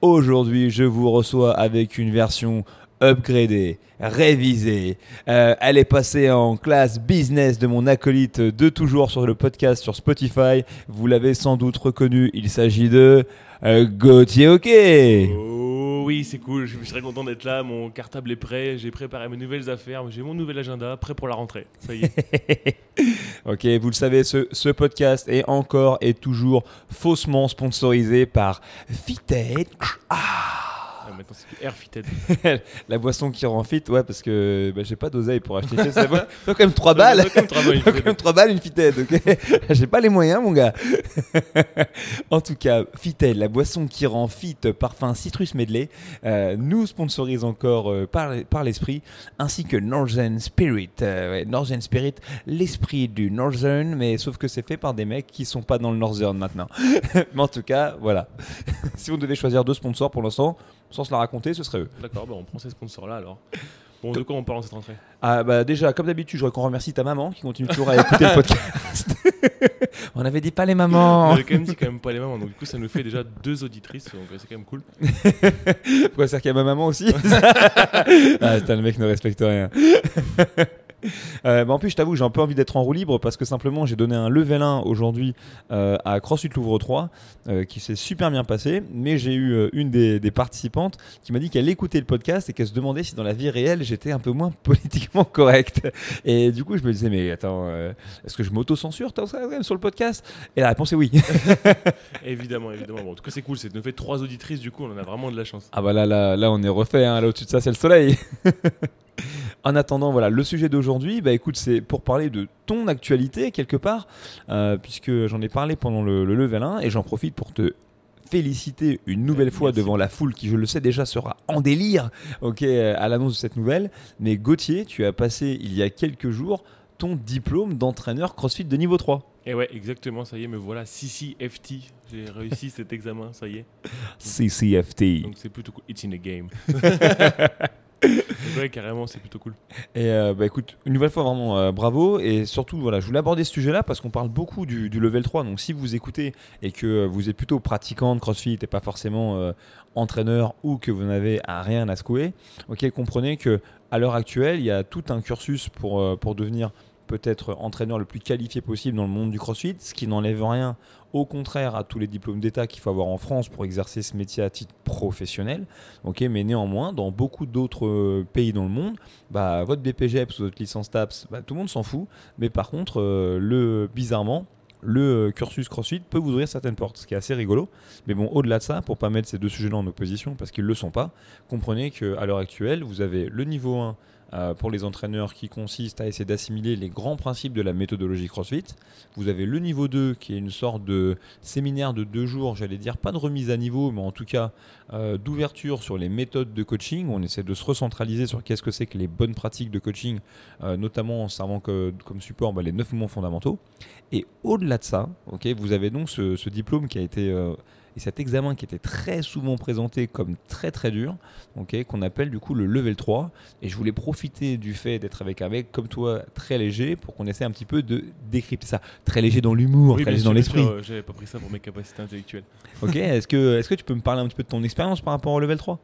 Aujourd'hui, je vous reçois avec une version upgradée, révisée. Euh, elle est passée en classe business de mon acolyte de toujours sur le podcast sur Spotify. Vous l'avez sans doute reconnu, il s'agit de euh, Gauthier OK. Oh oui, c'est cool, je suis très content d'être là, mon cartable est prêt, j'ai préparé mes nouvelles affaires, j'ai mon nouvel agenda, prêt pour la rentrée, ça y est. ok, vous le savez, ce, podcast est encore et toujours faussement sponsorisé par Fitted. Ah du Air Fitted. la boisson qui rend fit, ouais, parce que bah, j'ai pas d'oseille pour acheter. ça faut quand même 3 balles. Ça quand même 3 balles une Fitted, ok J'ai pas les moyens, mon gars. en tout cas, Fitted, la boisson qui rend fit, parfum citrus medley, euh, nous sponsorise encore euh, par, par l'esprit, ainsi que Northern Spirit. Euh, Northern Spirit, l'esprit du Northern, mais sauf que c'est fait par des mecs qui sont pas dans le Northern maintenant. mais en tout cas, voilà. si vous devez choisir deux sponsors pour l'instant, sans se la raconter, ce serait eux. D'accord, bah on prend ces sponsors-là alors. Bon, de quoi on parle en cette rentrée? Ah bah déjà, comme d'habitude, je voudrais qu'on remercie ta maman qui continue toujours à écouter le podcast. on avait dit pas les mamans. On avait quand même dit quand même pas les mamans, donc du coup ça nous fait déjà deux auditrices, donc c'est quand même cool. Pourquoi c'est qu'il y a ma maman aussi? Ah putain, le mec ne respecte rien. Euh, bah, en plus, je t'avoue, j'ai un peu envie d'être en roue libre parce que simplement, j'ai donné un level 1 aujourd'hui euh, à CrossFit Louvre 3 euh, qui s'est super bien passé. Mais j'ai eu une des, participantes qui m'a dit qu'elle écoutait le podcast et qu'elle se demandait si dans la vie réelle j'étais un peu moins politiquement correct. Et du coup, je me disais, mais attends, est-ce que je m'auto-censure sur le podcast? Et la réponse est oui. évidemment, évidemment. Bon, en tout cas, c'est cool. C'est nous fait trois auditrices, du coup, on en a vraiment de la chance. Ah bah là, là, là on est refait. Hein. Là, au-dessus de ça, c'est le soleil. En attendant, voilà, le sujet d'aujourd'hui, bah écoute, c'est pour parler de ton actualité quelque part, euh, puisque j'en ai parlé pendant le, level 1 et j'en profite pour te féliciter une nouvelle fois devant la foule qui, je le sais déjà, sera en délire ok, à l'annonce de cette nouvelle. Mais Gauthier, tu as passé il y a quelques jours ton diplôme d'entraîneur CrossFit de niveau 3. Et ouais, exactement, ça y est, me voilà, CCFT. J'ai réussi cet examen, ça y est. CCFT. Donc c'est plutôt cool. It's in the game. ouais, carrément, c'est plutôt cool. Et euh, bah écoute, une nouvelle fois vraiment euh, bravo. Et surtout, voilà, je voulais aborder ce sujet-là parce qu'on parle beaucoup du, level 3. Donc si vous écoutez et que vous êtes plutôt pratiquant de CrossFit et pas forcément euh, entraîneur ou que vous n'avez rien à secouer, ok, comprenez que à l'heure actuelle, il y a tout un cursus pour, pour devenir peut-être entraîneur le plus qualifié possible dans le monde du CrossFit, ce qui n'enlève rien au contraire à tous les diplômes d'État qu'il faut avoir en France pour exercer ce métier à titre professionnel. ok mais néanmoins, dans beaucoup d'autres euh, pays dans le monde, bah, votre BPGEPS ou votre licence TAPS, bah, tout le monde s'en fout. Mais par contre, euh, le, bizarrement, le euh, cursus CrossFit peut vous ouvrir certaines portes, ce qui est assez rigolo. Mais bon, au-delà de ça, pour pas mettre ces deux sujets-là en opposition, parce qu'ils ne le sont pas, comprenez qu'à l'heure actuelle, vous avez le niveau 1 euh, pour les entraîneurs qui consiste à essayer d'assimiler les grands principes de la méthodologie CrossFit. Vous avez le niveau 2 qui est une sorte de séminaire de deux jours, j'allais dire pas de remise à niveau, mais en tout cas euh, d'ouverture sur les méthodes de coaching. On essaie de se recentraliser sur qu'est-ce que c'est que les bonnes pratiques de coaching, euh, notamment en servant comme support bah, les 9 mouvements fondamentaux. Et au-delà de ça, vous avez donc ce diplôme qui a été et cet examen qui était très souvent présenté comme très très dur, ok, qu'on appelle du coup le level 3. Et je voulais profiter du fait d'être avec un mec comme toi très léger pour qu'on essaie un petit peu de décrypter ça. Très léger dans l'humour, très léger dans l'esprit. J'avais pas pris ça pour mes capacités intellectuelles. Ok, est-ce que, est que tu peux me parler un petit peu de ton expérience par rapport au level 3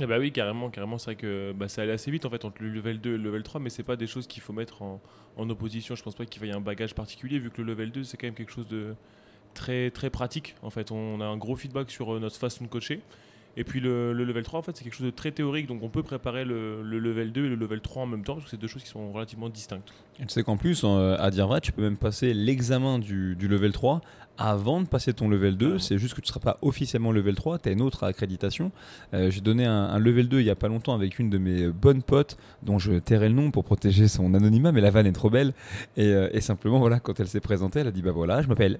eh bah oui, carrément, carrément. C'est vrai que bah, ça allait assez vite en fait entre le level 2 et le level 3, mais c'est pas des choses qu'il faut mettre en, en opposition. Je pense pas qu'il y ait un bagage particulier, vu que le level 2 c'est quand même quelque chose de, très, très pratique. En fait, on a un gros feedback sur euh, notre façon de coacher. Et puis le, level 3, en fait, c'est quelque chose de très théorique, donc on peut préparer le, level 2 et le level 3 en même temps, parce que c'est deux choses qui sont relativement distinctes. tu sais qu'en plus, euh, à dire vrai, tu peux même passer l'examen du, level 3 avant de passer ton level 2. C'est juste que tu ne seras pas officiellement level 3, tu as une autre accréditation. Euh, j'ai donné un, level 2 il n'y a pas longtemps avec une de mes bonnes potes, dont je tairai le nom pour protéger son anonymat, mais la vanne est trop belle. Et, et simplement, voilà, quand elle s'est présentée, elle a dit Bah voilà, je m'appelle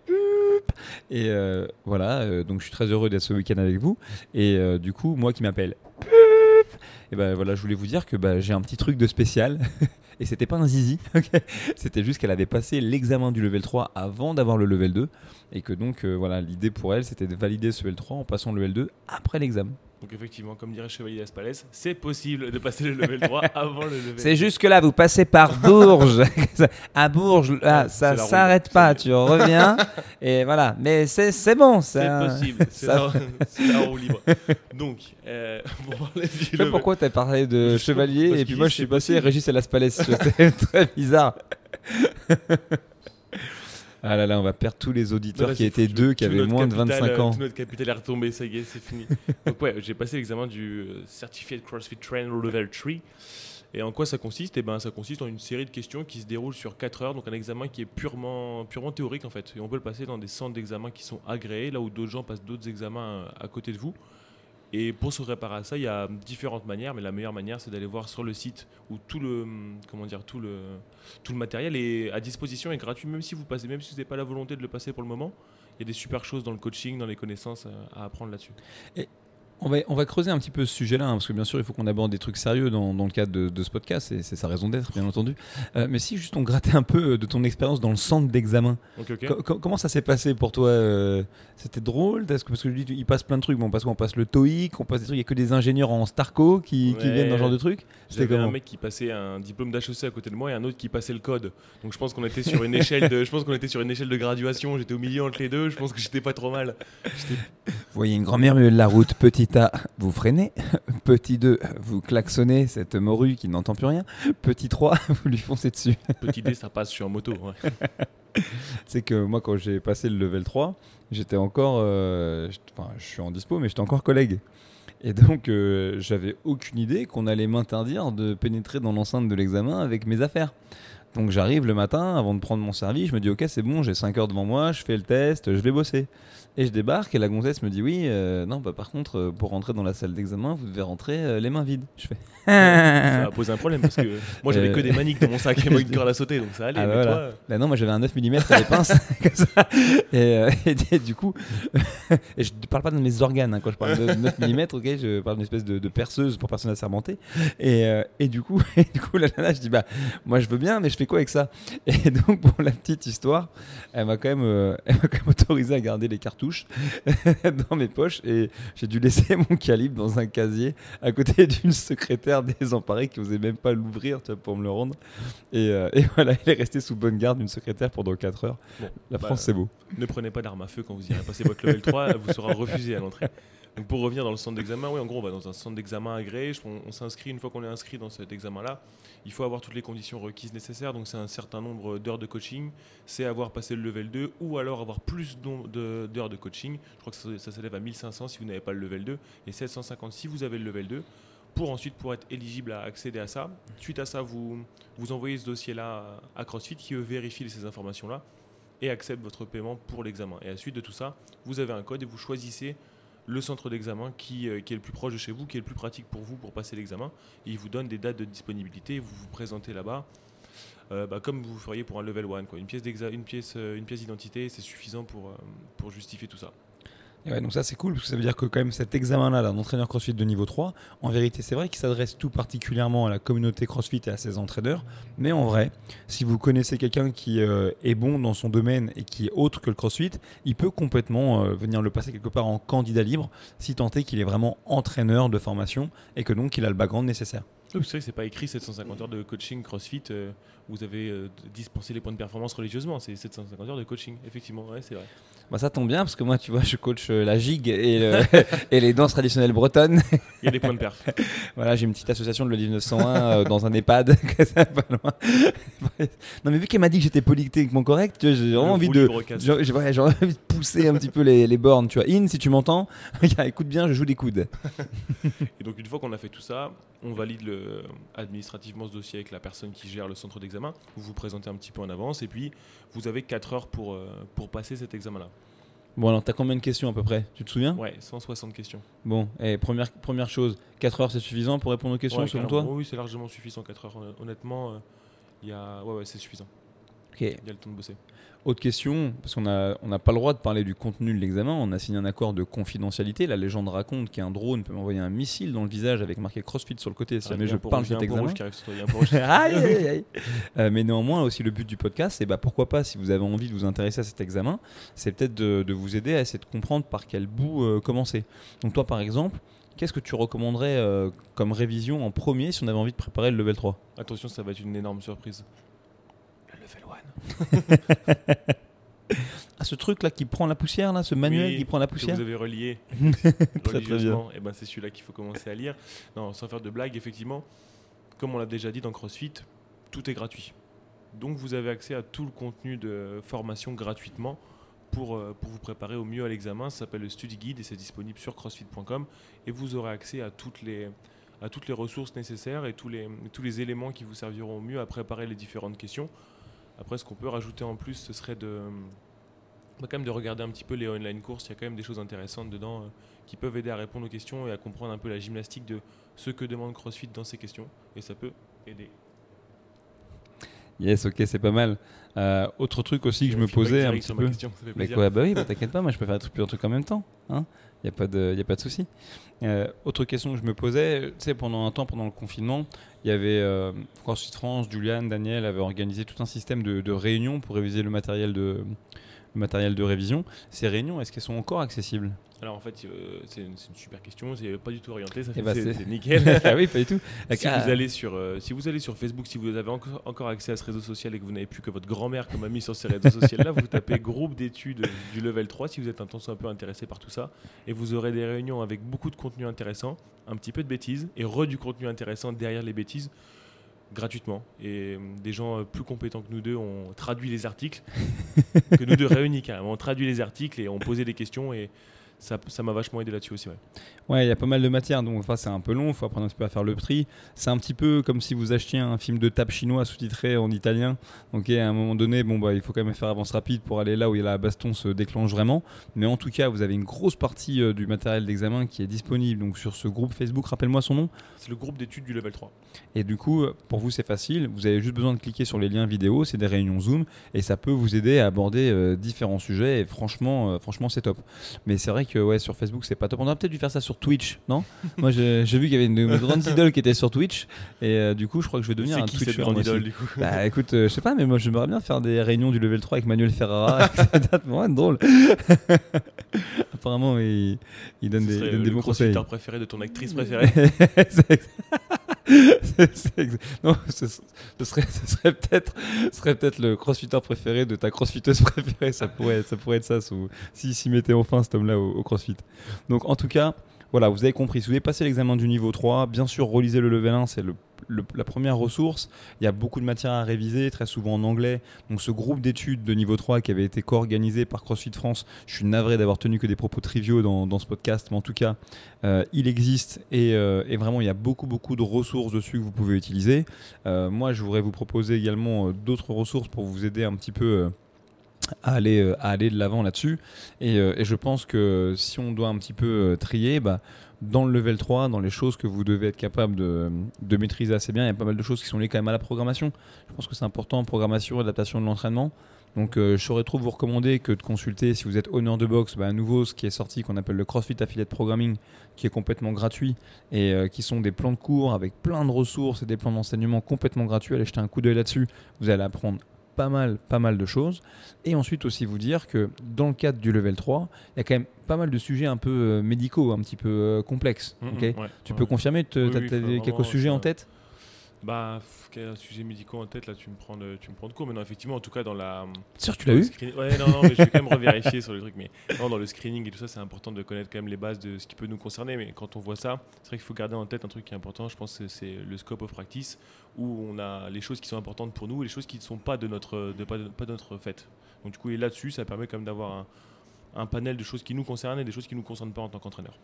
et euh, voilà, euh, donc je suis très heureux d'être ce week-end avec vous. Et euh, du coup, moi qui m'appelle. Et ben voilà, je voulais vous dire que bah, j'ai un petit truc de spécial. et c'était pas un zizi. c'était juste qu'elle avait passé l'examen du level 3 avant d'avoir le level 2. Et que donc, voilà, l'idée pour elle, c'était de valider ce level 3 en passant le level 2 après l'examen. Donc effectivement, comme dirait Chevalier Aspalès, c'est possible de passer le level 3 avant le level C'est juste que là, vous passez par Bourges. à Bourges, là, Ouais, ça s'arrête pas. Tu reviens et voilà. Mais c'est c'est bon. C'est possible, c'est ça- la, c'est la roue libre. Donc, euh, pour parler du Je sais level- pourquoi t'as parlé de chevalier et puis moi je suis passé. Régis et Las Palais. C'était très bizarre. Ah là là, on va perdre tous les auditeurs qui étaient fou, deux, qui avaient moins de capital, 25 euh, ans. Tout notre capital est retombé, ça y est, c'est fini. Donc ouais, j'ai passé l'examen du euh, Certified CrossFit Trainer Level 3. Et en quoi ça consiste? Eh ben, ça consiste en une série de questions qui se déroulent sur 4 heures, donc un examen qui est purement, purement théorique en fait. Et on peut le passer dans des centres d'examen qui sont agréés, là où d'autres gens passent d'autres examens euh, à côté de vous. Et pour se préparer à ça, il y a différentes manières, mais la meilleure manière, c'est d'aller voir sur le site où tout le, comment dire, tout le, tout le matériel est à disposition et gratuit, même si vous passez, même si vous n'avez pas la volonté de le passer pour le moment. Il y a des super choses dans le coaching, dans les connaissances euh, à apprendre là-dessus. On va, on va creuser un petit peu ce sujet-là, hein, parce que bien sûr, il faut qu'on aborde des trucs sérieux dans, dans le cadre de, de ce podcast, et c'est sa raison d'être, bien entendu. Euh, mais si juste on grattait un peu de ton expérience dans le centre d'examen. Co- comment ça s'est passé pour toi euh, C'était drôle Est-ce que, Parce que lui, tu- il passe plein de trucs. Bon, parce qu'on passe le TOEIC, on passe des trucs, il n'y a que des ingénieurs en Starco qui, qui Ouais. viennent dans ce genre de trucs. C'était un mec qui passait un diplôme d'HEC à côté de moi et un autre qui passait le code. Donc je pense qu'on était sur une échelle de, je pense qu'on était sur une échelle de graduation. J'étais au milieu entre les deux. Je pense que j'étais pas trop mal. Vous voyez une grand-mère au milieu de la route, petit A, vous freinez. Petit 2, vous klaxonnez cette morue qui n'entend plus rien. Petit 3, vous lui foncez dessus. Petit dé, ça passe sur un moto. ouais. C'est que moi, quand j'ai passé le level 3, j'étais encore. euh, Enfin, je suis en dispo, mais j'étais encore collègue. Et donc, euh, j'avais aucune idée qu'on allait m'interdire de pénétrer dans l'enceinte de l'examen avec mes affaires. Donc, j'arrive le matin, avant de prendre mon service, je me dis, ok, c'est bon, j'ai 5 heures devant moi, je fais le test, je vais bosser. Et je débarque et la gonzesse me dit, oui, euh, non, bah, par contre, euh, pour rentrer dans la salle d'examen, vous devez rentrer euh, les mains vides. Je fais. Ça a posé un problème parce que moi j'avais Euh, que des maniques dans mon sac et moi une corde à sauter donc ça allait. Ah, mais voilà. toi, Bah non, moi j'avais un 9 mm à des pinces, comme ça. Et, euh, du coup, et je ne parle pas de mes organes hein, quand je parle de 9 mm, ok, je parle d'une espèce de, de perceuse pour personne assermentée. Et, euh, et du coup, et du coup, la nana, je dis bah, moi je veux bien, mais je fais quoi avec ça Et donc pour la petite histoire, elle m'a quand même, euh, elle m'a quand même autorisé à garder les cartouches dans mes poches et j'ai dû laisser mon calibre dans un casier à côté d'une secrétaire désemparée qui osait même pas l'ouvrir, pour me le rendre. Et, euh, et voilà, il est resté sous bonne garde d'une secrétaire pendant 4 heures. Bon, La bah, France, c'est beau. ne prenez pas d'arme à feu quand vous irez passer votre level 3, vous sera refusé à l'entrée. Pour revenir dans le centre d'examen, oui, en gros, on va dans un centre d'examen agréé. On, s'inscrit une fois qu'on est inscrit dans cet examen-là. Il faut avoir toutes les conditions requises nécessaires. Donc c'est un certain nombre d'heures de coaching. C'est avoir passé le level 2 ou alors avoir plus d'heures de coaching. Je crois que ça, s'élève à 1500 si vous n'avez pas le level 2 et 750 si vous avez le level 2 pour ensuite pour être éligible à accéder à ça. Suite à ça, vous, vous envoyez ce dossier-là à CrossFit qui vérifie ces informations-là et accepte votre paiement pour l'examen. Et à la suite de tout ça, vous avez un code et vous choisissez le centre d'examen qui, euh, qui est le plus proche de chez vous, qui est le plus pratique pour vous pour passer l'examen. Il vous donne des dates de disponibilité, vous vous présentez là-bas. euh, bah, comme vous feriez pour un level 1, quoi. Une pièce d'exa- une pièce, euh, une pièce d'identité, c'est suffisant pour, pour justifier tout ça. Donc ça c'est cool parce que ça veut dire que quand même cet examen-là d'un entraîneur CrossFit de niveau 3, en vérité c'est vrai qu'il s'adresse tout particulièrement à la communauté CrossFit et à ses entraîneurs, mais en vrai, si vous connaissez quelqu'un qui euh, est bon dans son domaine et qui est autre que le CrossFit, il peut complètement euh, venir le passer quelque part en candidat libre si tant est qu'il est vraiment entraîneur de formation et que donc il a le background nécessaire. C'est vrai que c'est pas écrit 750 heures de coaching CrossFit, euh, vous avez euh, dispensé les points de performance religieusement, c'est 750 heures de coaching, effectivement, ouais, c'est vrai. Bah ça tombe bien parce que moi tu vois je coach euh, la gigue et, le- et les danses traditionnelles bretonnes. Il y a des points de perf. Voilà, j'ai une petite association de le 1901 euh, dans un EHPAD, pas loin. non, mais vu qu'elle m'a dit que j'étais politiquement correct, j'ai vraiment envie de. ouais, j'ai envie de pousser un petit peu les, les bornes, tu vois. In, si tu m'entends, écoute bien, je joue des coudes. Et donc une fois qu'on a fait tout ça, on valide le, administrativement ce dossier avec la personne qui gère le centre d'examen. Vous vous présentez un petit peu en avance et puis vous avez 4 heures pour, euh, pour passer cet examen-là. Bon, alors, t'as combien de questions à peu près? Tu te souviens? Ouais, 160 questions. Bon, et première, première chose, 4 heures c'est suffisant pour répondre aux questions Ouais, selon toi? Oui, c'est largement suffisant 4 heures. Honnêtement, euh, il y a... ouais, ouais, c'est suffisant. Il y a le temps de bosser. Autre question, parce qu'on n'a on n'a pas le droit de parler du contenu de l'examen, on a signé un accord de confidentialité. La légende raconte qu'un drone peut m'envoyer un missile dans le visage avec marqué CrossFit sur le côté si Ah, jamais a je parle de a cet examen. a aïe, aïe, aïe. Euh, mais néanmoins, aussi le but du podcast, c'est bah, pourquoi pas, si vous avez envie de vous intéresser à cet examen, c'est peut-être de, de vous aider à essayer de comprendre par quel bout euh, commencer. Donc toi, par exemple, qu'est-ce que tu recommanderais euh, comme révision en premier si on avait envie de préparer le level 3 Attention, ça va être une énorme surprise. Le level 1. Ah, ce truc là qui prend la poussière, là, ce manuel Oui, qui prend la que poussière vous avez relié très religieusement, et ben c'est celui-là qu'il faut commencer à lire. Non, sans faire de blague, effectivement, comme on l'a déjà dit dans CrossFit, tout est gratuit. Donc vous avez accès à tout le contenu de formation gratuitement pour, euh, pour vous préparer au mieux à l'examen. Ça s'appelle le Study Guide et c'est disponible sur crossfit.com et vous aurez accès à toutes les, à toutes les ressources nécessaires et tous les, tous les éléments qui vous serviront au mieux à préparer les différentes questions. Après, ce qu'on peut rajouter en plus, ce serait même de regarder un petit peu les online courses. Il y a quand même des choses intéressantes dedans euh, qui peuvent aider à répondre aux questions et à comprendre un peu la gymnastique de ce que demande CrossFit dans ces questions. Et ça peut aider. Yes, ok, c'est pas mal. Euh, autre truc aussi que je me posais un petit peu. question, Bah, quoi, bah oui, bah, t'inquiète pas, moi je peux faire plusieurs trucs en même temps. Il n'y a pas de, y a pas de souci. Euh, autre question que je me posais, tu sais, pendant un temps, pendant le confinement, il y avait euh, CrossFit France, Julian, Daniel avaient organisé tout un système de, de réunions pour réviser le matériel de, le matériel de révision. Ces réunions, est-ce qu'elles sont encore accessibles? Alors en fait, euh, c'est une, super question. C'est pas du tout orienté. Ça Eh bah, c'est nickel. Ah oui, pas du tout. si, Ah, vous allez sur, euh, si vous allez sur Facebook, si vous avez encore, encore accès à ce réseau social et que vous n'avez plus que votre grand-mère comme ami sur ces réseaux sociaux-là, vous tapez groupe d'études du level 3 si vous êtes un temps soit un peu intéressé par tout ça. Et vous aurez des réunions avec beaucoup de contenu intéressant, un petit peu de bêtises et re du contenu intéressant derrière les bêtises gratuitement. Et euh, des gens plus compétents que nous deux ont traduit les articles, que nous deux réunis carrément, ont traduit les articles et ont posé des questions et ça m'a vachement aidé là-dessus aussi. Ouais. Ouais, il y a pas mal de matières, donc enfin, c'est un peu long, il faut apprendre un petit peu à faire le prix. C'est un petit peu comme si vous achetiez un film de table chinois sous-titré en italien. Ok, à un moment donné, bon, bah, il faut quand même faire avance rapide pour aller là où la baston se déclenche vraiment. Mais en tout cas, vous avez une grosse partie euh, du matériel d'examen qui est disponible donc, sur ce groupe Facebook. Rappelle-moi son nom. C'est le groupe d'études du level 3. Et du coup, pour vous, c'est facile. Vous avez juste besoin de cliquer sur les liens vidéo. C'est des réunions Zoom et ça peut vous aider à aborder euh, différents sujets. Et franchement, euh, franchement, c'est top. Mais c'est vrai que ouais, sur Facebook, c'est pas top. On aurait peut-être dû faire ça sur Twitch, non? Moi, j'ai vu qu'il y avait une de mes grandes idoles qui était sur Twitch. Et euh, du coup, je crois que je vais devenir C'est un qui Twitcher. grande idole du coup? Bah écoute, euh, je sais pas, mais moi j'aimerais bien faire des réunions du level 3 avec Manuel Ferrara. ça doit vraiment être drôle. Apparemment, il, il donne des, il donne le des bons conseils. crossfitter préféré de ton actrice préférée. Non, ce, serait, ce serait peut-être, serait peut-être le crossfitter préféré de ta crossfiteuse préférée. Ça pourrait, ça pourrait être ça, sous- s'il s'y mettait enfin cet homme-là au, au crossfit. Donc en tout cas, voilà, vous avez compris. Si vous avez passé l'examen du niveau 3, bien sûr, relisez le level 1, c'est le, la première ressource. Il y a beaucoup de matière à réviser, très souvent en anglais. Donc ce groupe d'études de niveau 3 qui avait été co-organisé par CrossFit France, je suis navré d'avoir tenu que des propos triviaux dans, ce podcast, mais en tout cas, euh, il existe et, euh, et vraiment il y a beaucoup beaucoup de ressources dessus que vous pouvez utiliser. Euh, moi, je voudrais vous proposer également d'autres ressources pour vous aider un petit peu à aller, aller de l'avant là-dessus. Et, et je pense que si on doit un petit peu trier, bah, dans le level 3, dans les choses que vous devez être capable de, de maîtriser assez bien, il y a pas mal de choses qui sont liées quand même à la programmation. Je pense que c'est important, programmation, adaptation de l'entraînement. Donc euh, je saurais trop vous recommander que de consulter, si vous êtes honneur de boxe, bah, à nouveau ce qui est sorti qu'on appelle le CrossFit Affiliate Programming, qui est complètement gratuit et euh, qui sont des plans de cours avec plein de ressources et des plans d'enseignement complètement gratuits. Allez jeter un coup d'œil là-dessus, vous allez apprendre pas mal, pas mal de choses. Et ensuite aussi vous dire que dans le cadre du level 3, il y a quand même pas mal de sujets un peu euh, médicaux, un petit peu euh, complexes. Ok? ouais, tu ouais. peux confirmer, tu Oui, as oui, quelques sujets en tête? Bah, quel sujet médicaux en tête là, tu me prends de, tu me prends de court. Mais non, effectivement, en tout cas dans la. Sûr que tu l'as eu screen- Ouais, non, non, mais je vais quand même revérifier sur le truc. Mais non, dans le screening et tout ça, c'est important de connaître quand même les bases de ce qui peut nous concerner. Mais quand on voit ça, c'est vrai qu'il faut garder en tête un truc qui est important. Je pense que c'est le scope of practice où on a les choses qui sont importantes pour nous et les choses qui ne sont pas de notre, de, pas, de, pas de notre fait. Donc du coup, et là-dessus, ça permet quand même d'avoir un, un panel de choses qui nous concernent et des choses qui nous concernent pas en tant qu'entraîneur.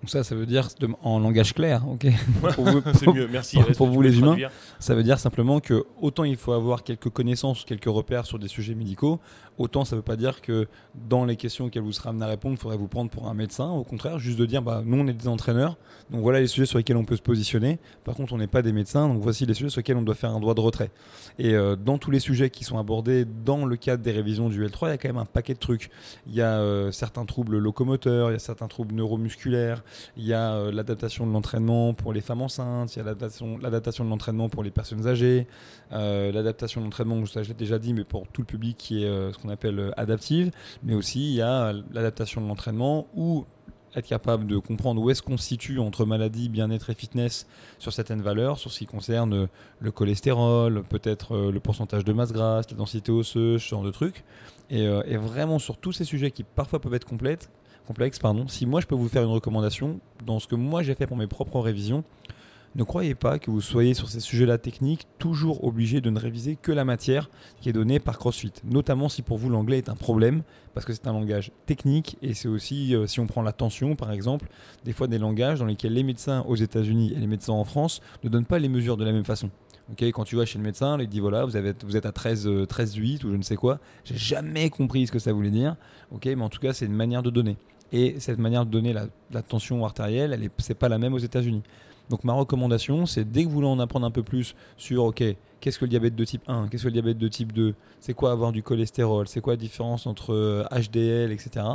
Donc ça, ça veut dire en langage clair, ok C'est mieux, merci. Pour, pour vous les humains, ça veut dire simplement que autant il faut avoir quelques connaissances, quelques repères sur des sujets médicaux, autant ça ne veut pas dire que dans les questions auxquelles vous serez amené à répondre, il faudrait vous prendre pour un médecin. Au contraire, juste de dire, bah, nous on est des entraîneurs, donc voilà les sujets sur lesquels on peut se positionner. Par contre, on n'est pas des médecins, donc voici les sujets sur lesquels on doit faire un droit de retrait. Et euh, dans tous les sujets qui sont abordés dans le cadre des révisions du L3, il y a quand même un paquet de trucs. Il y a euh, certains troubles locomoteurs, il y a certains troubles neuromusculaires, il y a euh, l'adaptation de l'entraînement pour les femmes enceintes, il y a l'adaptation de l'entraînement pour les personnes âgées, l'adaptation de l'entraînement, je l'ai déjà dit, mais pour tout le public qui est qu'on appelle adaptive, mais aussi il y a l'adaptation de l'entraînement ou être capable de comprendre où est-ce qu'on se situe entre maladie, bien-être et fitness sur certaines valeurs, sur ce qui concerne le cholestérol, peut-être euh, le pourcentage de masse grasse, la densité osseuse, ce genre de trucs. Euh, et, vraiment sur tous ces sujets qui parfois peuvent être complexes, complexes pardon, si moi je peux vous faire une recommandation, dans ce que moi j'ai fait pour mes propres révisions, ne croyez pas que vous soyez sur ces sujets-là techniques toujours obligé de ne réviser que la matière qui est donnée par CrossFit, notamment si pour vous l'anglais est un problème, parce que c'est un langage technique et c'est aussi, euh, si on prend la tension par exemple, des fois des langages dans lesquels les médecins aux États-Unis et les médecins en France ne donnent pas les mesures de la même façon. quand tu vas chez le médecin, il dit voilà, vous, êtes à 13, 13 8 ou je ne sais quoi. J'ai jamais compris ce que ça voulait dire. Ok, mais en tout cas, c'est une manière de donner. Et cette manière de donner la, tension artérielle, elle n'est pas la même aux États-Unis. Donc ma recommandation, c'est dès que vous voulez en apprendre un peu plus sur, ok, qu'est-ce que le diabète de type 1, qu'est-ce que le diabète de type 2, c'est quoi avoir du cholestérol, c'est quoi la différence entre HDL, euh, etc.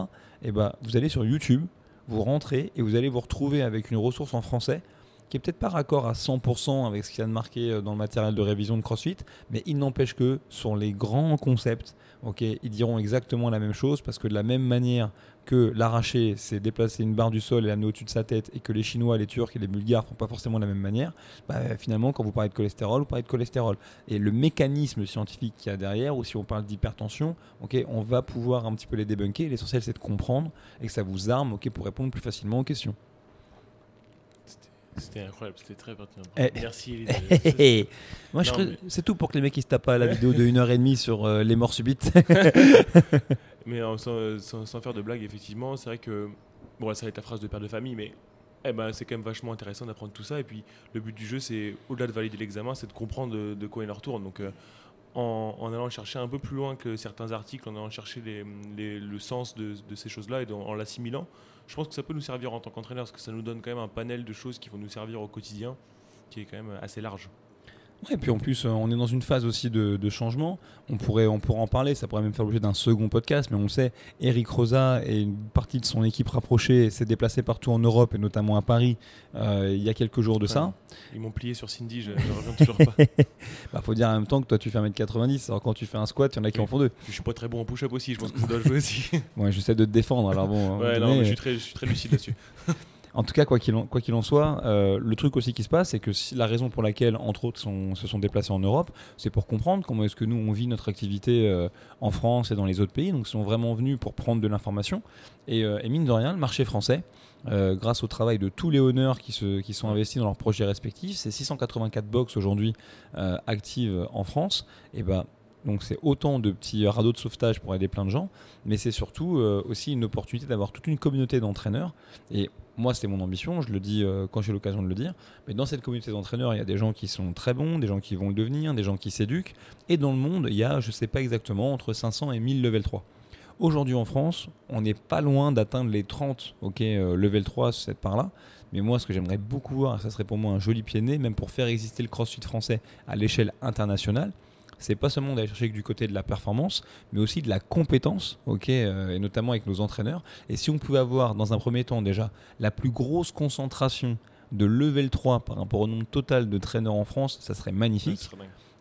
Et bah, vous allez sur YouTube, vous rentrez et vous allez vous retrouver avec une ressource en français qui est peut-être pas raccord à 100% avec ce qu'il y a de marqué euh, dans le matériel de révision de CrossFit, mais il n'empêche que sur les grands concepts, ils diront exactement la même chose parce que de la même manière que l'arracher, c'est déplacer une barre du sol et l'amener au-dessus de sa tête, et que les Chinois, les Turcs et les Bulgares font pas forcément la même manière, bah, finalement, quand vous parlez de cholestérol, vous parlez de cholestérol. Et le mécanisme scientifique qu'il y a derrière, ou si on parle d'hypertension, on va pouvoir un petit peu les débunker. L'essentiel, c'est de comprendre et que ça vous arme pour répondre plus facilement aux questions. C'était incroyable, c'était très pertinent. Eh. Merci. Moi, c'est tout pour que les mecs ils se tapent pas la vidéo de 1h30 sur euh, les morts subites. mais sans, faire de blague, effectivement, c'est vrai que. Bon, ça va être la phrase de père de famille, mais eh ben, c'est quand même vachement intéressant d'apprendre tout ça. Et puis, le but du jeu, c'est, au-delà de valider l'examen, c'est de comprendre de, quoi il en retourne. Donc, euh, en, allant chercher un peu plus loin que certains articles, en allant chercher le sens de, ces choses-là et en l'assimilant, je pense que ça peut nous servir en tant qu'entraîneur parce que ça nous donne quand même un panel de choses qui vont nous servir au quotidien qui est quand même assez large. Et puis en plus, euh, on est dans une phase aussi de, changement. On pourrait, on pourrait en parler, ça pourrait même faire l'objet d'un second podcast, mais on sait, Eric Rosa et une partie de son équipe rapprochée s'est déplacé partout en Europe et notamment à Paris euh, il y a quelques jours de ça. Ils m'ont plié sur Cindy, je ne reviens toujours pas. bah, faut dire en même temps que toi tu fais 1m90, alors quand tu fais un squat, il y en a qui en font deux. Je suis pas très bon en push-up aussi, je pense que ça doit jouer aussi. ouais, j'essaie de te défendre, alors bon. Ouais, non, je suis très, je suis très lucide là-dessus. En tout cas, quoi qu'il en, soit, euh, le truc aussi qui se passe, c'est que la raison pour laquelle, entre autres, se sont déplacés en Europe, c'est pour comprendre comment est-ce que nous, on vit notre activité euh, en France et dans les autres pays. Donc, ils sont vraiment venus pour prendre de l'information. Et, euh, mine de rien, le marché français, grâce au travail de tous les honneurs qui, qui sont investis dans leurs projets respectifs, c'est 684 box aujourd'hui actives en France. Et ben, donc c'est autant de petits radeaux de sauvetage pour aider plein de gens, mais c'est surtout aussi une opportunité d'avoir toute une communauté d'entraîneurs. Et moi, c'est mon ambition, je le dis euh, quand j'ai l'occasion de le dire. Mais dans cette communauté d'entraîneurs, il y a des gens qui sont très bons, des gens qui vont le devenir, des gens qui s'éduquent. Et dans le monde, il y a, je ne sais pas exactement, entre 500 et 1000 level 3. Aujourd'hui en France, on n'est pas loin d'atteindre les 30 ok, euh, level 3 cette part-là. Mais moi, ce que j'aimerais beaucoup voir, ça serait pour moi un joli pied de nez, même pour faire exister le crossfit français à l'échelle internationale, c'est pas seulement d'aller chercher du côté de la performance, mais aussi de la compétence, ok, euh, et notamment avec nos entraîneurs. Et si on pouvait avoir, dans un premier temps déjà, la plus grosse concentration de level 3 par rapport au nombre total de traîneurs en France, ça serait magnifique.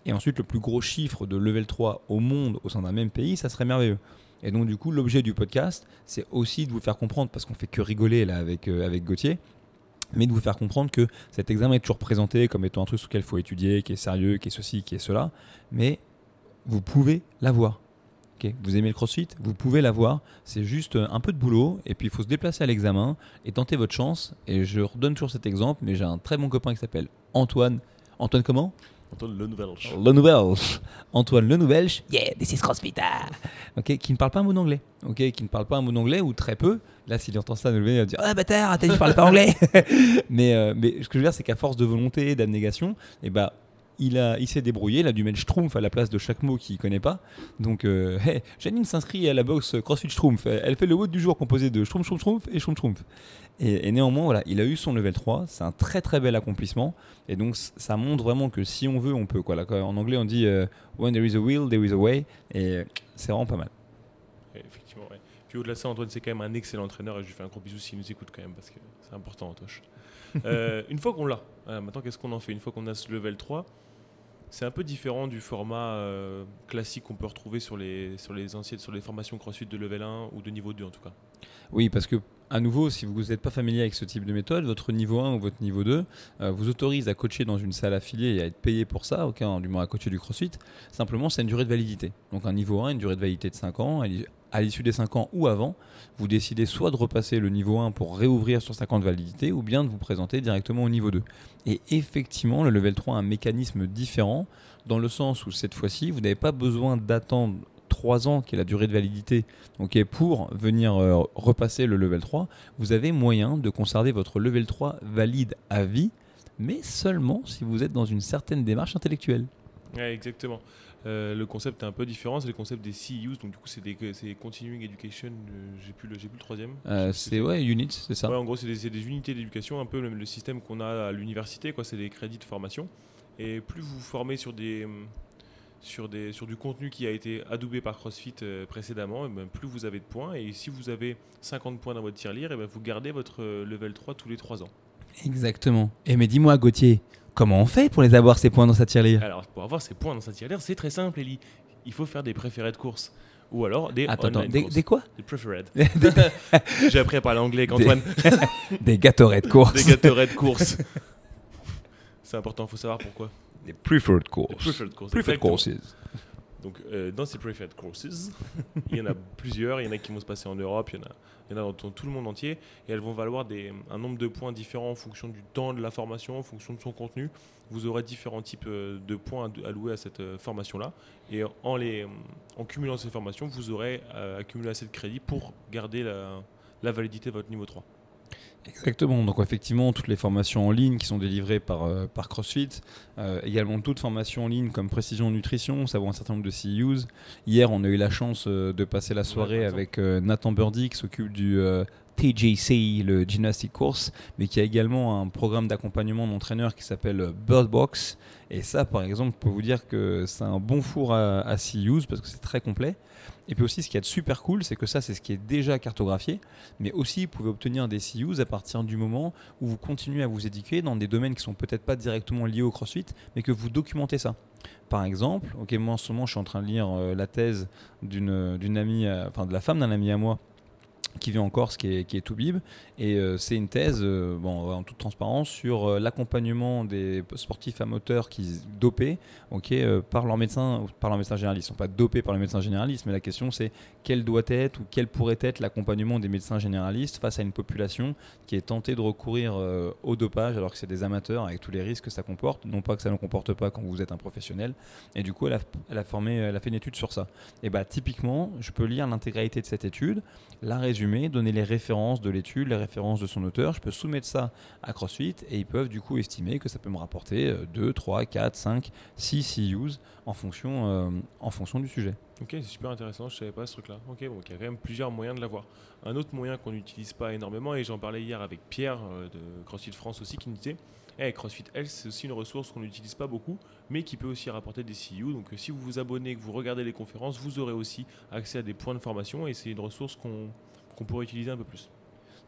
et ensuite, le plus gros chiffre de level 3 au monde au sein d'un même pays, ça serait merveilleux. Et donc, du coup, l'objet du podcast, c'est aussi de vous faire comprendre, parce qu'on fait que rigoler là avec, euh, avec Gauthier, mais de vous faire comprendre que cet examen est toujours présenté comme étant un truc sur lequel il faut étudier, qui est sérieux, qui est ceci, qui est cela, mais vous pouvez l'avoir. vous aimez le crossfit, vous pouvez l'avoir. C'est juste un peu de boulot, et puis il faut se déplacer à l'examen et tenter votre chance. Et je redonne toujours cet exemple, mais j'ai un très bon copain qui s'appelle Antoine. Antoine comment? Antoine Le Nouvelch. Le Nouvelch. Antoine Le Nouvelch. Yeah, this is CrossFit. ah. Ok, qui ne parle pas un mot d'anglais. Ok, qui ne parle pas un mot d'anglais ou très peu. Là, s'il entend ça, il va dire Ah, bâtard, t'as dit je parlais pas anglais. mais, euh, mais ce que je veux dire, c'est qu'à force de volonté, d'abnégation, et bah, il, a, il s'est débrouillé, il a dû mettre Schtroumpf à la place de chaque mot qu'il ne connaît pas. Donc, euh, hey, Janine s'inscrit à la boxe CrossFit Schtroumpf. Elle elle fait le WOD du jour composé de Schtroumpf, Schtroumpf, Schtroumpf et Schtroumpf, Schtroumpf. Et, et néanmoins, voilà, il a eu son level 3. C'est un très très bel accomplissement. Et donc, ça montre vraiment que si on veut, on peut. Quoi. Là, en anglais, on dit euh, When there is a will, there is a way. Et euh, c'est vraiment pas mal. Effectivement, ouais. Puis au-delà de ça, Antoine, c'est quand même un excellent entraîneur et je lui fais un gros bisou s'il nous écoute quand même parce que c'est important, Antoche. Euh, une fois qu'on l'a, voilà, maintenant qu'est-ce qu'on en fait? Une fois qu'on a ce level 3, c'est un peu différent du format euh, classique qu'on peut retrouver sur les, sur, les anciennes, sur les formations CrossFit de level 1 ou de niveau 2 en tout cas. Oui, parce que à nouveau, si vous n'êtes pas familier avec ce type de méthode, votre niveau 1 ou votre niveau 2 euh, vous autorise à coacher dans une salle affiliée et à être payé pour ça, hein, du moins à coacher du crossfit. Simplement, c'est une durée de validité. Donc un niveau 1, une durée de validité de 5 ans. À l'issue des 5 ans ou avant, vous décidez soit de repasser le niveau 1 pour réouvrir sur 5 ans de validité, ou bien de vous présenter directement au niveau 2. Et effectivement, le level 3 a un mécanisme différent, dans le sens où cette fois-ci, vous n'avez pas besoin d'attendre 3 ans, qui est la durée de validité, pour venir euh, repasser le level 3, vous avez moyen de conserver votre level 3 valide à vie, mais seulement si vous êtes dans une certaine démarche intellectuelle. Exactement. Euh, le concept est un peu différent, c'est le concept des CEUs, donc du coup c'est des c'est Continuing Education, euh, j'ai plus, le- plus le troisième. Euh, c'est ouais, units, c'est ça. Ouais, en gros, c'est des, des unités d'éducation, un peu le, le système qu'on a à l'université, quoi. C'est des crédits de formation. Et plus vous formez sur des hum, sur des sur du contenu qui a été adoubé par CrossFit euh, précédemment, et ben, plus vous avez de points. Et si vous avez 50 points dans votre tirelire, et ben, vous gardez votre level 3 tous les 3 ans. Exactement. Et mais dis-moi, Gauthier, comment on fait pour les avoir ces points dans sa tirelire? Alors, pour avoir ces points dans sa tirelire, c'est très simple, Ellie. Il faut faire des préférés de course. Ou alors des Attends, attends, des, courses. des quoi? Des preferred. J'ai appris à parler anglais avec Antoine. des Gatorade course. des Gatorade course. c'est important, il faut savoir pourquoi. Des preferred Des course. preferred courses. Preferred courses. Donc, euh, dans ces preferred courses, il y en a plusieurs. Il y en a qui vont se passer en Europe, il y en a, il y en a dans tout le monde entier. Et elles vont valoir des, un nombre de points différents en fonction du temps de la formation, en fonction de son contenu. Vous aurez différents types euh, de points à- alloués à cette euh, formation-là. Et en, les, en cumulant ces formations, vous aurez accumulé assez de crédits pour garder la, la validité de votre niveau 3. Exactement. Donc effectivement, toutes les formations en ligne qui sont délivrées par, euh, par CrossFit, euh, également toute formation en ligne comme Précision Nutrition, ça vaut un certain nombre de CEUs. Hier, on a eu la chance euh, de passer la soirée avec Nathan Birdie qui s'occupe du TJC, le Gymnastic Course, mais qui a également un programme d'accompagnement d'entraîneur qui s'appelle euh, Bird Box. Et ça, par exemple, je peux vous dire que c'est un bon four à, à parce que c'est très complet. Et puis aussi, ce qui est super cool, c'est que ça, c'est ce qui est déjà cartographié mais aussi vous pouvez obtenir des CUs à partir du moment où vous continuez à vous éduquer dans des domaines qui sont peut-être pas directement liés au CrossFit, mais que vous documentez ça. Par exemple, ok, moi en ce moment je suis en train de lire euh, la thèse d'une d'une amie, euh, enfin de la femme d'un ami à moi qui vit en Corse, qui est, qui est Toubib, et euh, c'est une thèse, euh, bon, en toute transparence, sur euh, l'accompagnement des sportifs amateurs qui dopés, ok, par leur médecin, par leur médecin généraliste. Ils sont pas dopés par le médecin généraliste, mais la question c'est quel doit être ou quel pourrait être l'accompagnement des médecins généralistes face à une population qui est tentée de recourir au dopage alors que c'est des amateurs avec tous les risques que ça comporte, non pas que ça ne comporte pas quand vous êtes un professionnel. Et du coup, elle a, elle a formé, elle a fait une étude sur ça. Et bah typiquement, je peux lire l'intégralité de cette étude, la résumer, donner les références de l'étude, les références de son auteur. Je peux soumettre ça à CrossFit et ils peuvent du coup estimer que ça peut me rapporter euh, 2, 3, 4, 5, 6 CUs en fonction, euh, en fonction du sujet. Ok, c'est super intéressant, je savais pas ce truc-là. Ok, donc il y a quand même plusieurs moyens de l'avoir. Un autre moyen qu'on n'utilise pas énormément, et j'en parlais hier avec Pierre euh, de CrossFit France aussi, qui nous disait Eh, CrossFit Health, c'est aussi une ressource qu'on n'utilise pas beaucoup, mais qui peut aussi rapporter des CU. Donc euh, si vous vous abonnez, que vous regardez les conférences, vous aurez aussi accès à des points de formation, et c'est une ressource qu'on qu'on pourrait utiliser un peu plus.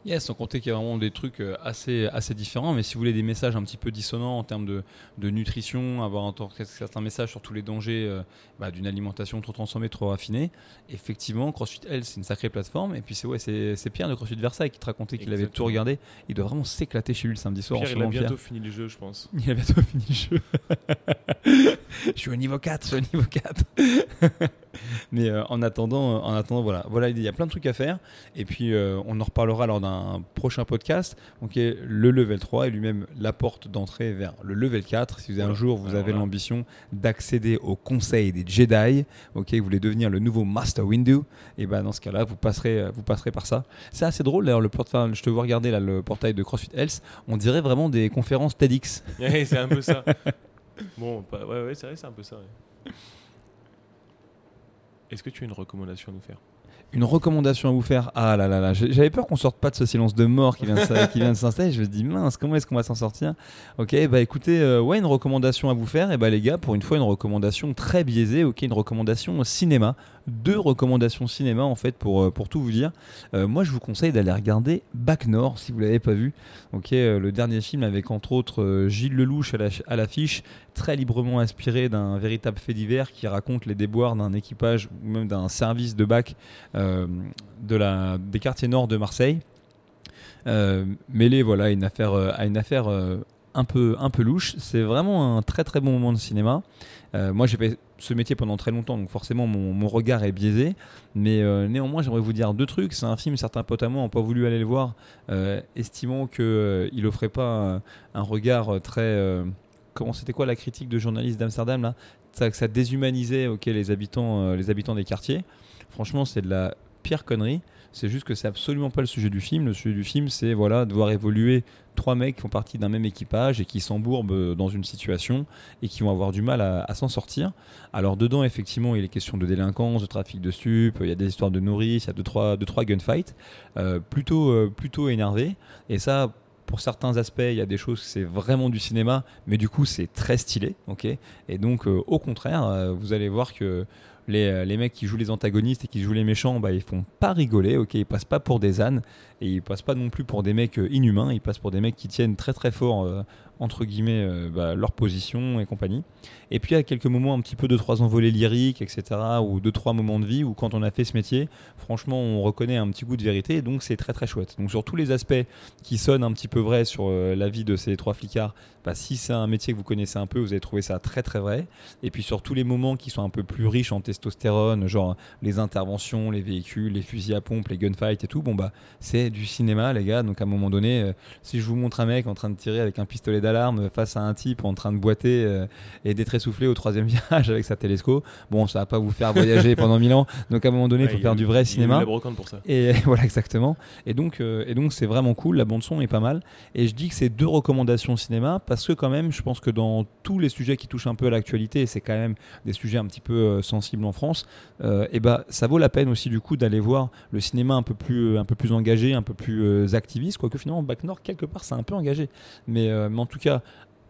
Yes, sans compter qu'il y a vraiment des trucs euh, assez, assez différents, mais si vous voulez des messages un petit peu dissonants en termes de, de nutrition, avoir un, certains messages sur tous les dangers euh, bah, d'une alimentation trop transformée, trop raffinée, effectivement, CrossFit Health, c'est une sacrée plateforme. Et puis c'est ouais, c'est Pierre de CrossFit Versailles qui te racontait qu'il avait tout regardé. Il doit vraiment s'éclater chez lui le samedi soir. en Pierre, ce il a bientôt Pierre. fini le jeu, je pense. Il a bientôt fini le jeu. je suis au niveau 4, je suis au niveau 4. Mais euh, en attendant, euh, en attendant, voilà, voilà, il y a plein de trucs à faire. Et puis, euh, on en reparlera lors d'un prochain podcast. Donc, le level 3 est lui-même la porte d'entrée vers le level 4. Si vous, un jour vous avez l'ambition d'accéder au conseil des Jedi, ok, vous voulez devenir le nouveau Master Windu, et ben dans ce cas-là, vous passerez, vous passerez par ça. C'est assez drôle d'ailleurs. Le portail, je te vois regarder là le portail de CrossFit Health. On dirait vraiment des conférences TEDx. c'est un peu ça. Bon, bah, ouais, ouais, c'est vrai, c'est un peu ça. Est-ce que tu as une recommandation à nous faire? Une recommandation à vous faire? Ah là là là, j'avais peur qu'on sorte pas de ce silence de mort qui vient de, s'installer. Je me dis mince, comment est-ce qu'on va s'en sortir? Ok, bah écoutez, euh, ouais, une recommandation à vous faire. Et bah les gars, pour une fois, une recommandation très biaisée. Ok, une recommandation cinéma deux recommandations cinéma en fait pour, euh, pour tout vous dire. Euh, moi je vous conseille d'aller regarder Back North si vous l'avez pas vu. Euh, le dernier film avec entre autres Gilles Lelouch à l'affiche, très librement inspiré d'un véritable fait divers qui raconte les déboires d'un équipage ou même d'un service de bac de la, des quartiers nord de Marseille. mêlé voilà, à une affaire, à une affaire un, peu, un peu louche. C'est vraiment un très très bon moment de cinéma. Moi j'ai fait ce métier pendant très longtemps, donc forcément mon, regard est biaisé. Mais euh, néanmoins, j'aimerais vous dire deux trucs. C'est un film, certains potes à moi n'ont pas voulu aller le voir, euh, estimant qu'il euh, il offrait pas un, regard très. comment c'était quoi la critique de journaliste d'Amsterdam là? Ça déshumanisait ok, les, habitants, les habitants des quartiers. Franchement, c'est de la pire connerie. C'est juste que c'est absolument pas le sujet du film. Le sujet du film, c'est voilà, de voir évoluer trois mecs qui font partie d'un même équipage et qui s'embourbent dans une situation et qui vont avoir du mal à, s'en sortir. Alors dedans, effectivement, il est question de délinquance, de trafic de stupes, il y a des histoires de nourrices, il y a deux trois, deux, trois gunfights, euh, plutôt, euh, plutôt énervé. Et ça, pour certains aspects, il y a des choses, c'est vraiment du cinéma, mais du coup, c'est très stylé. ok? Et donc, euh, au contraire, vous allez voir que euh, les, mecs qui jouent les antagonistes et qui jouent les méchants, bah, ils font pas rigoler, ok, ils passent pas pour des ânes et ils passent pas non plus pour des mecs euh, inhumains, ils passent pour des mecs qui tiennent très très fort euh, entre guillemets bah, leur position et compagnie. Et puis à quelques moments un petit peu de trois envolées lyriques, etc. ou deux trois moments de vie où quand on a fait ce métier, franchement on reconnaît un petit goût de vérité, donc c'est très très chouette. Donc sur tous les aspects qui sonnent un petit peu vrais sur la vie de ces trois flicards, bah, si c'est un métier que vous connaissez un peu, vous allez trouver ça très très vrai. Et puis sur tous les moments qui sont un peu plus riches en testostérone, genre les interventions, les véhicules, les fusils à pompe, les gunfights et tout, bon bah c'est du cinéma les gars. Donc à un moment donné, euh, si je vous montre un mec en train de tirer avec un pistolet d'alarme face à un type en train de boiter euh, et d'être essoufflé au troisième virage avec sa télescope, bon ça va pas vous faire voyager pendant mille ans. Donc à un moment donné, il faut faire du vrai cinéma. pour ça. Et voilà exactement. Et donc euh, et donc c'est vraiment cool. La bande son est pas mal. Et je dis que c'est deux recommandations cinéma parce que quand même, je pense que dans tous les sujets qui touchent un peu à l'actualité, c'est quand même des sujets un petit peu euh, sensibles en France, et bah, ça vaut la peine aussi du coup d'aller voir le cinéma un peu plus, un peu plus engagé, un peu plus activiste, quoique finalement Bac Nord, quelque part, c'est un peu engagé. Mais, mais en tout cas,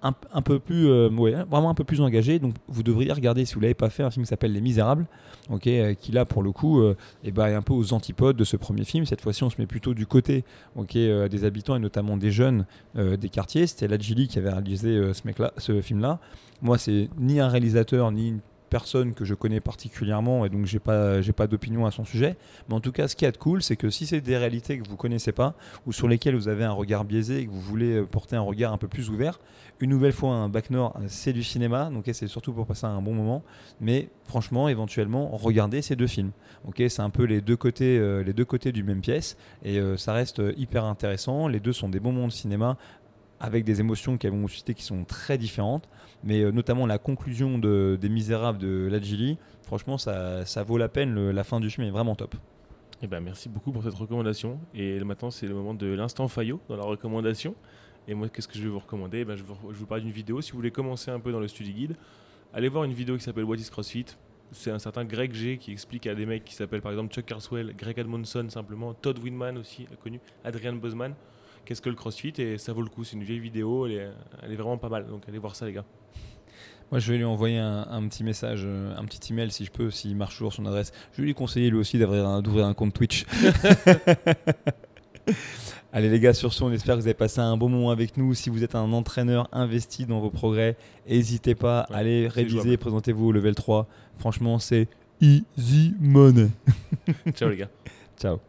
un, peu plus, euh, vraiment un peu plus engagé. Donc vous devriez regarder, si vous l'avez pas fait, un film qui s'appelle Les Misérables, ok, euh, qui là pour le coup euh, eh ben, est un peu aux antipodes de ce premier film. Cette fois-ci, on se met plutôt du côté ok, des habitants et notamment des jeunes des quartiers. C'était Ladjili qui avait réalisé ce, mec-là, ce film-là. Moi, c'est ni un réalisateur ni une personne que je connais particulièrement et donc j'ai pas j'ai pas d'opinion à son sujet. Mais en tout cas ce qui est cool c'est que si c'est des réalités que vous connaissez pas ou sur lesquelles vous avez un regard biaisé et que vous voulez porter un regard un peu plus ouvert une nouvelle fois un bac nord c'est du cinéma. Donc c'est surtout pour passer un bon moment. Mais franchement éventuellement regardez ces deux films. Ok c'est un peu les deux côtés euh, les deux côtés du même pièce et euh, ça reste hyper intéressant. Les deux sont des bons moments de cinéma avec des émotions qui vont susciter qui sont très différentes mais euh, notamment la conclusion de, des Misérables de Ladjili, franchement, ça, ça, vaut la peine. la fin du film est vraiment top. Eh ben, merci beaucoup pour cette recommandation. Et maintenant, c'est le moment de l'instant Fayot dans la recommandation. Et moi, qu'est-ce que je vais vous recommander? Eh ben, je, vous, parle d'une vidéo. Si vous voulez commencer un peu dans le study guide, allez voir une vidéo qui s'appelle What is CrossFit? C'est un certain Greg G qui explique à des mecs qui s'appellent par exemple Chuck Carswell, Greg Admonson simplement, Todd Winman aussi, connu, Adrian Bosman qu'est-ce que le CrossFit et ça vaut le coup. C'est une vieille vidéo, elle est, elle est, vraiment pas mal. Donc allez voir ça, les gars. Moi, je vais lui envoyer un, petit message, euh, un petit email si je peux, s'il marche toujours son adresse. Je vais lui conseiller lui aussi d'ouvrir un, compte Twitch. Allez les gars, sur ce, on espère que vous avez passé un bon moment avec nous. Si vous êtes un entraîneur investi dans vos progrès, n'hésitez pas, allez réviser, présentez-vous au level 3. Franchement, c'est easy money. Ciao les gars. Ciao.